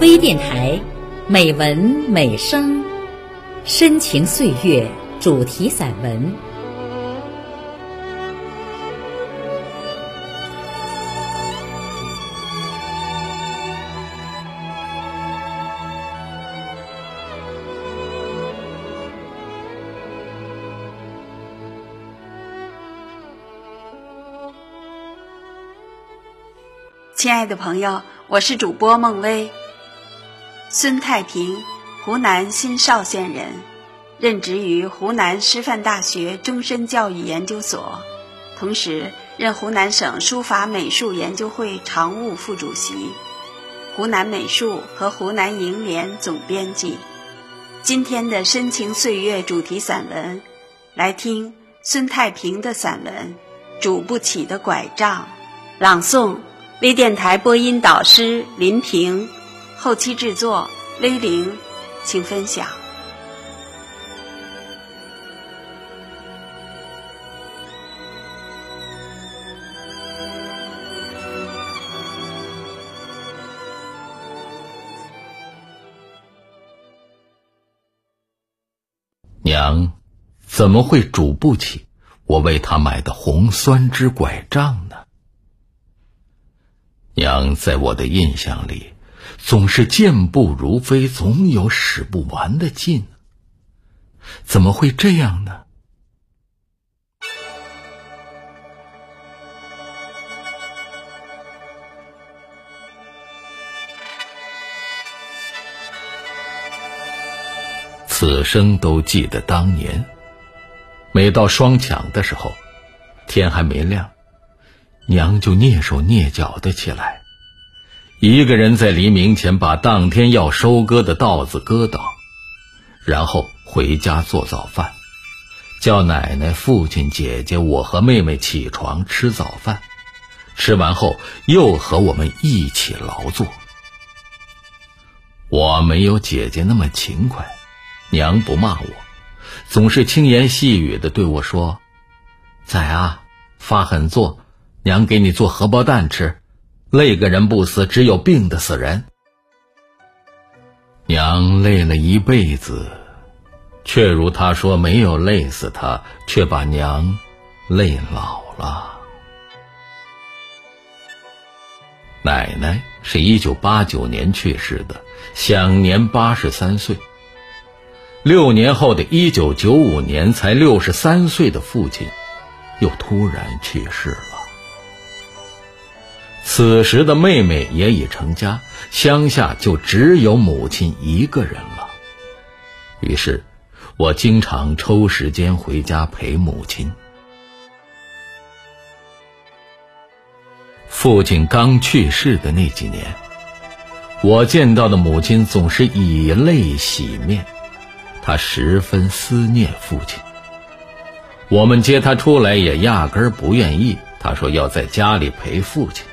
微电台，美文美声，深情岁月主题散文。亲爱的朋友，我是主播孟薇。孙太平，湖南新邵县人，任职于湖南师范大学终身教育研究所，同时任湖南省书法美术研究会常务副主席，湖南美术和湖南楹联总编辑。今天的深情岁月主题散文，来听孙太平的散文《拄不起的拐杖》，朗诵。微电台播音导师林平，后期制作微玲，请分享。娘，怎么会拄不起我为她买的红酸枝拐杖呢？娘在我的印象里，总是健步如飞，总有使不完的劲。怎么会这样呢？此生都记得当年，每到双抢的时候，天还没亮。娘就蹑手蹑脚的起来，一个人在黎明前把当天要收割的稻子割倒，然后回家做早饭，叫奶奶、父亲、姐姐、我和妹妹起床吃早饭，吃完后又和我们一起劳作。我没有姐姐那么勤快，娘不骂我，总是轻言细语的对我说：“仔啊，发狠做。”娘给你做荷包蛋吃，累个人不死，只有病的死人。娘累了一辈子，却如他说没有累死他，却把娘累老了。奶奶是一九八九年去世的，享年八十三岁。六年后的一九九五年，才六十三岁的父亲，又突然去世了。此时的妹妹也已成家，乡下就只有母亲一个人了。于是，我经常抽时间回家陪母亲。父亲刚去世的那几年，我见到的母亲总是以泪洗面，她十分思念父亲。我们接她出来也压根儿不愿意，她说要在家里陪父亲。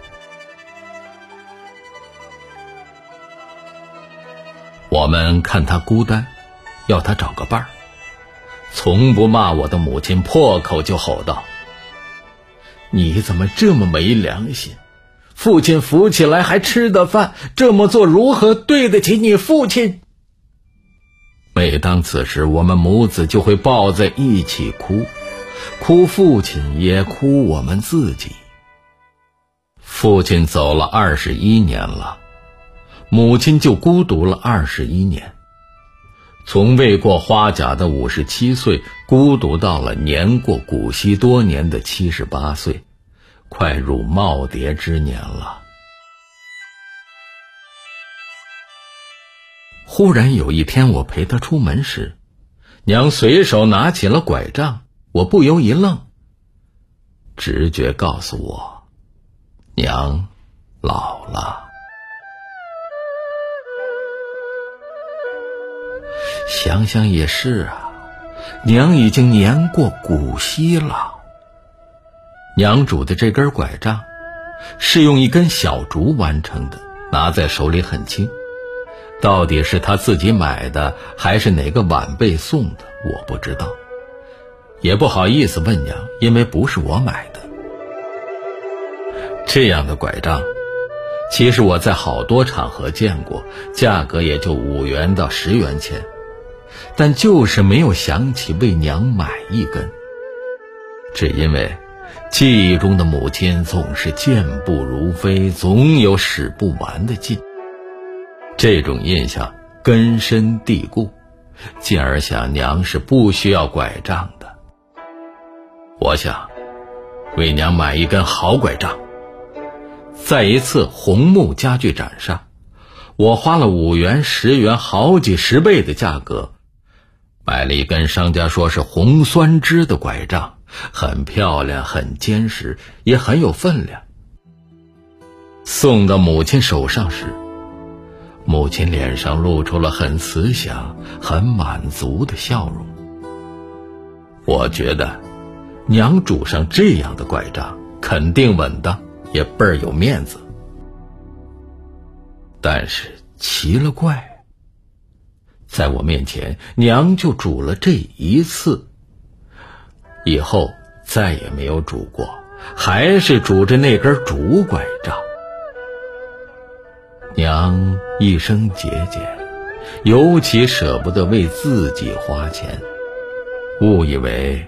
我们看他孤单，要他找个伴儿。从不骂我的母亲破口就吼道：“你怎么这么没良心？父亲扶起来还吃的饭，这么做如何对得起你父亲？”每当此时，我们母子就会抱在一起哭，哭父亲也哭我们自己。父亲走了二十一年了。母亲就孤独了二十一年，从未过花甲的五十七岁，孤独到了年过古稀多年的七十八岁，快入耄耋之年了。忽然有一天，我陪她出门时，娘随手拿起了拐杖，我不由一愣。直觉告诉我，娘老了。想想也是啊，娘已经年过古稀了。娘拄的这根拐杖，是用一根小竹完成的，拿在手里很轻。到底是他自己买的，还是哪个晚辈送的，我不知道，也不好意思问娘，因为不是我买的。这样的拐杖，其实我在好多场合见过，价格也就五元到十元钱，但就是没有想起为娘买一根。只因为记忆中的母亲总是健步如飞，总有使不完的劲。这种印象根深蒂固，进而想娘是不需要拐杖的。我想为娘买一根好拐杖。在一次红木家具展上，我花了五元、十元，好几十倍的价格，买了一根商家说是红酸枝的拐杖，很漂亮，很坚实，也很有分量。送到母亲手上时，母亲脸上露出了很慈祥、很满足的笑容。我觉得，娘拄上这样的拐杖，肯定稳当。也倍儿有面子，但是奇了怪，在我面前，娘就煮了这一次，以后再也没有煮过，还是拄着那根竹拐杖。娘一生节俭，尤其舍不得为自己花钱，误以为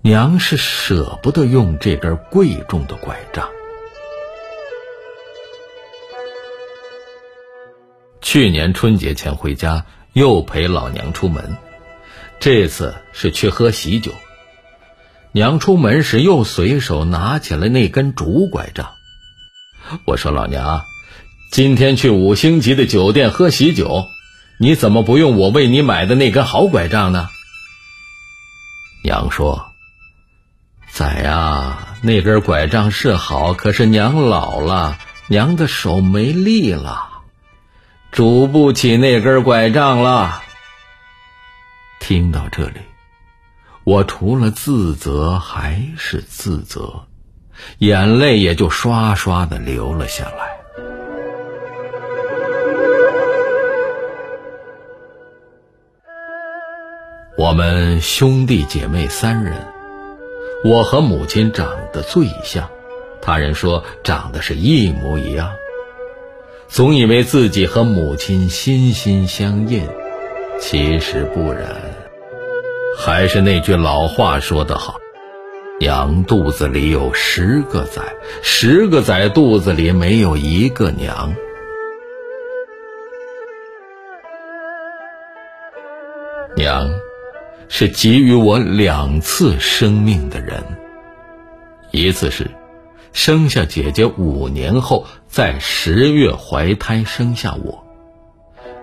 娘是舍不得用这根贵重的拐杖。去年春节前回家，又陪老娘出门。这次是去喝喜酒。娘出门时又随手拿起了那根竹拐杖。我说：“老娘，今天去五星级的酒店喝喜酒，你怎么不用我为你买的那根好拐杖呢？”娘说：“仔呀，那根拐杖是好，可是娘老了，娘的手没力了。”拄不起那根拐杖了。听到这里，我除了自责还是自责，眼泪也就刷刷的流了下来。我们兄弟姐妹三人，我和母亲长得最像，他人说长得是一模一样。总以为自己和母亲心心相印，其实不然。还是那句老话说得好：“娘肚子里有十个崽，十个崽肚子里没有一个娘。”娘，是给予我两次生命的人，一次是。生下姐姐五年后，在十月怀胎生下我，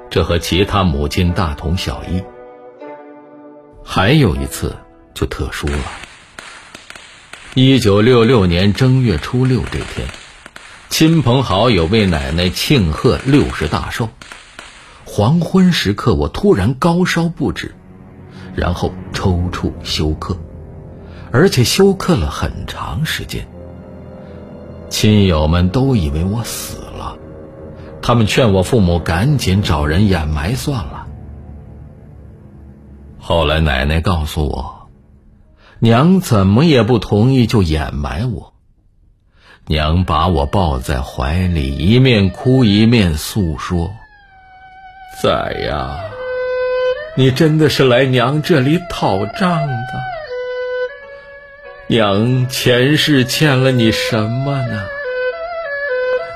这和其他母亲大同小异。还有一次就特殊了。一九六六年正月初六这天，亲朋好友为奶奶庆贺六十大寿。黄昏时刻，我突然高烧不止，然后抽搐休克，而且休克了很长时间。亲友们都以为我死了，他们劝我父母赶紧找人掩埋算了。后来奶奶告诉我，娘怎么也不同意就掩埋我。娘把我抱在怀里，一面哭一面诉说：“崽呀，你真的是来娘这里讨账的。”娘前世欠了你什么呢？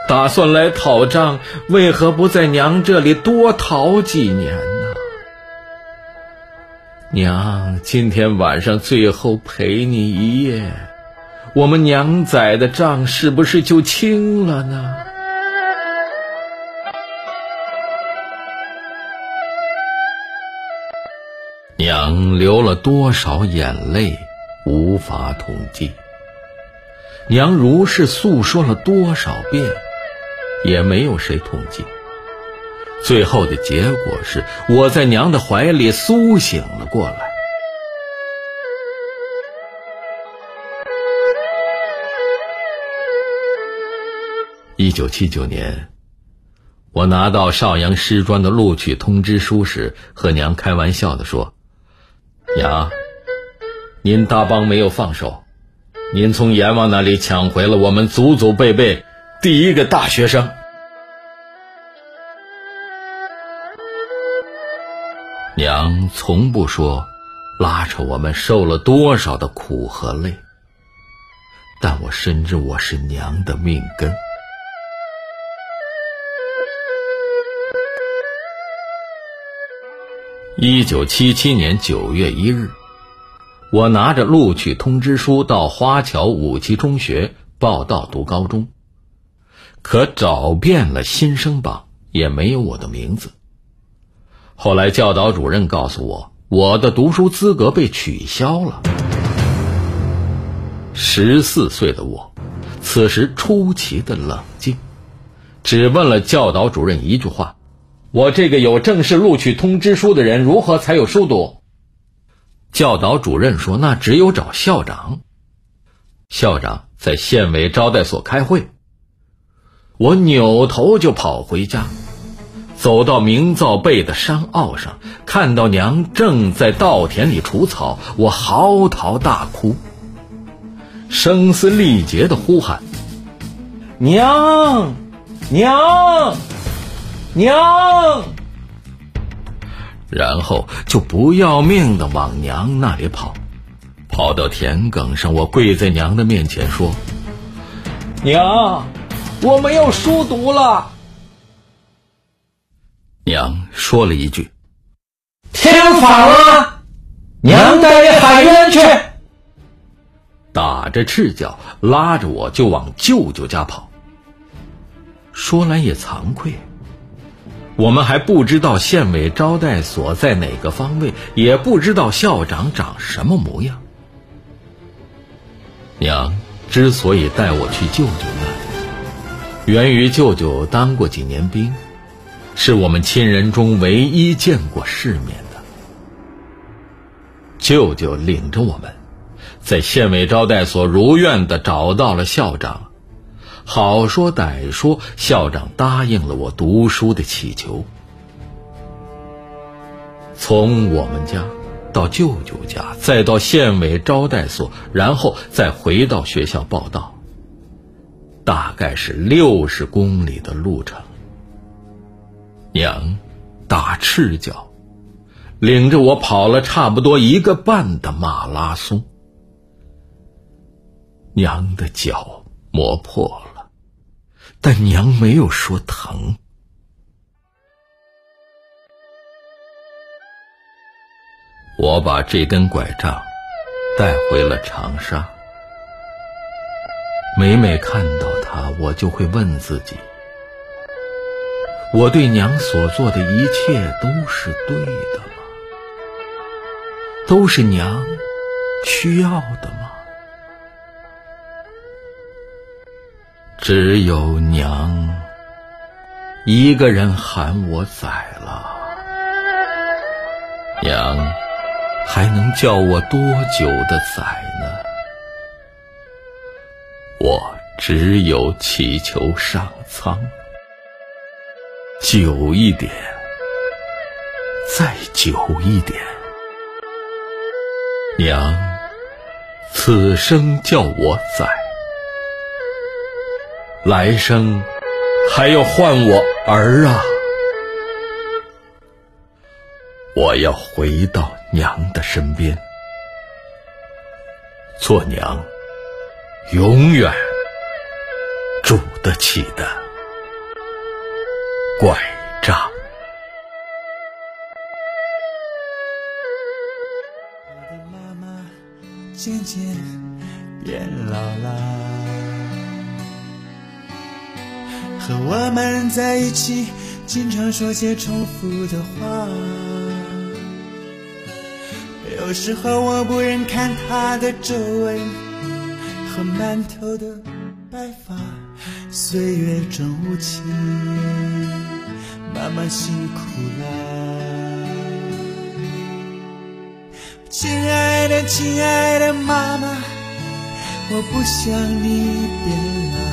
打算来讨账，为何不在娘这里多讨几年呢？娘今天晚上最后陪你一夜，我们娘仔的账是不是就清了呢？娘流了多少眼泪？无法统计，娘如是诉说了多少遍，也没有谁统计。最后的结果是，我在娘的怀里苏醒了过来。一九七九年，我拿到邵阳师专的录取通知书时，和娘开玩笑的说：“娘。”您大帮没有放手。您从阎王那里抢回了我们祖祖辈辈第一个大学生。娘从不说拉扯我们受了多少的苦和累但我深知我是娘的命根。一九七七年九月一日我拿着录取通知书到花桥五七中学报到读高中，可找遍了新生榜也没有我的名字。后来教导主任告诉我，我的读书资格被取消了。十四岁的我，此时出奇的冷静，只问了教导主任一句话。我这个有正式录取通知书的人，如何才有书读？教导主任说：“那只有找校长。”校长在县委招待所开会。我扭头就跑回家，走到明造背的山坳上，看到娘正在稻田里除草，我嚎啕大哭，声嘶力竭的呼喊：“娘，娘！”娘，然后就不要命的往娘那里跑，跑到田埂上，我跪在娘的面前说：“娘，我没有书读了。”娘说了一句：“天反了，娘带你喊冤去。”打着赤脚拉着我就往舅舅家跑。说来也惭愧。我们还不知道县委招待所在哪个方位，也不知道校长长什么模样。娘之所以带我去舅舅那里，源于舅舅当过几年兵，是我们亲人中唯一见过世面的。舅舅领着我们，在县委招待所如愿的找到了校长。好说歹说，校长答应了我读书的祈求。从我们家到舅舅家，再到县委招待所，然后再回到学校报道，大概是六十公里的路程。娘打赤脚，领着我跑了差不多一个半的马拉松。娘的脚磨破了。但娘没有说疼。我把这根拐杖带回了长沙，每每看到它，我就会问自己：我对娘所做的一切都是对的吗？都是娘需要的吗？只有娘一个人喊我宰了，娘还能叫我多久的宰呢？我只有祈求上苍，久一点，再久一点，娘，此生叫我宰。来生还要唤我儿啊！我要回到娘的身边，做娘永远拄得起的拐杖。妈妈渐渐变老了。和我们在一起，经常说些重复的话。有时候我不忍看她的皱纹和满头的白发，岁月真无情，妈妈辛苦了。亲爱的，亲爱的妈妈，我不想你变老。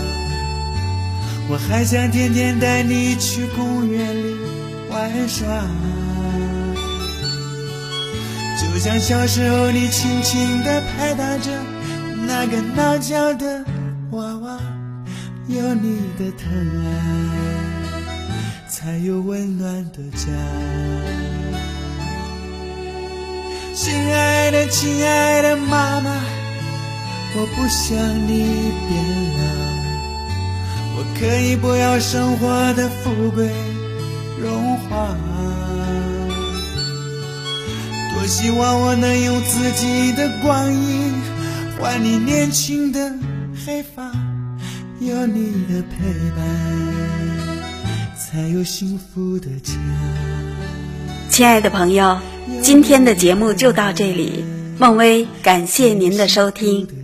我还想天天带你去公园里玩耍，就像小时候你轻轻地拍打着那个闹叫的娃娃，有你的疼爱，才有温暖的家。亲爱的，亲爱的妈妈，我不想你变老，我可以不要生活的富贵荣华，多希望我能用自己的光阴换你年轻的黑发，有你的陪伴，才有幸福的家。亲爱的朋友，今天的节目就到这里，孟薇感谢您的收听。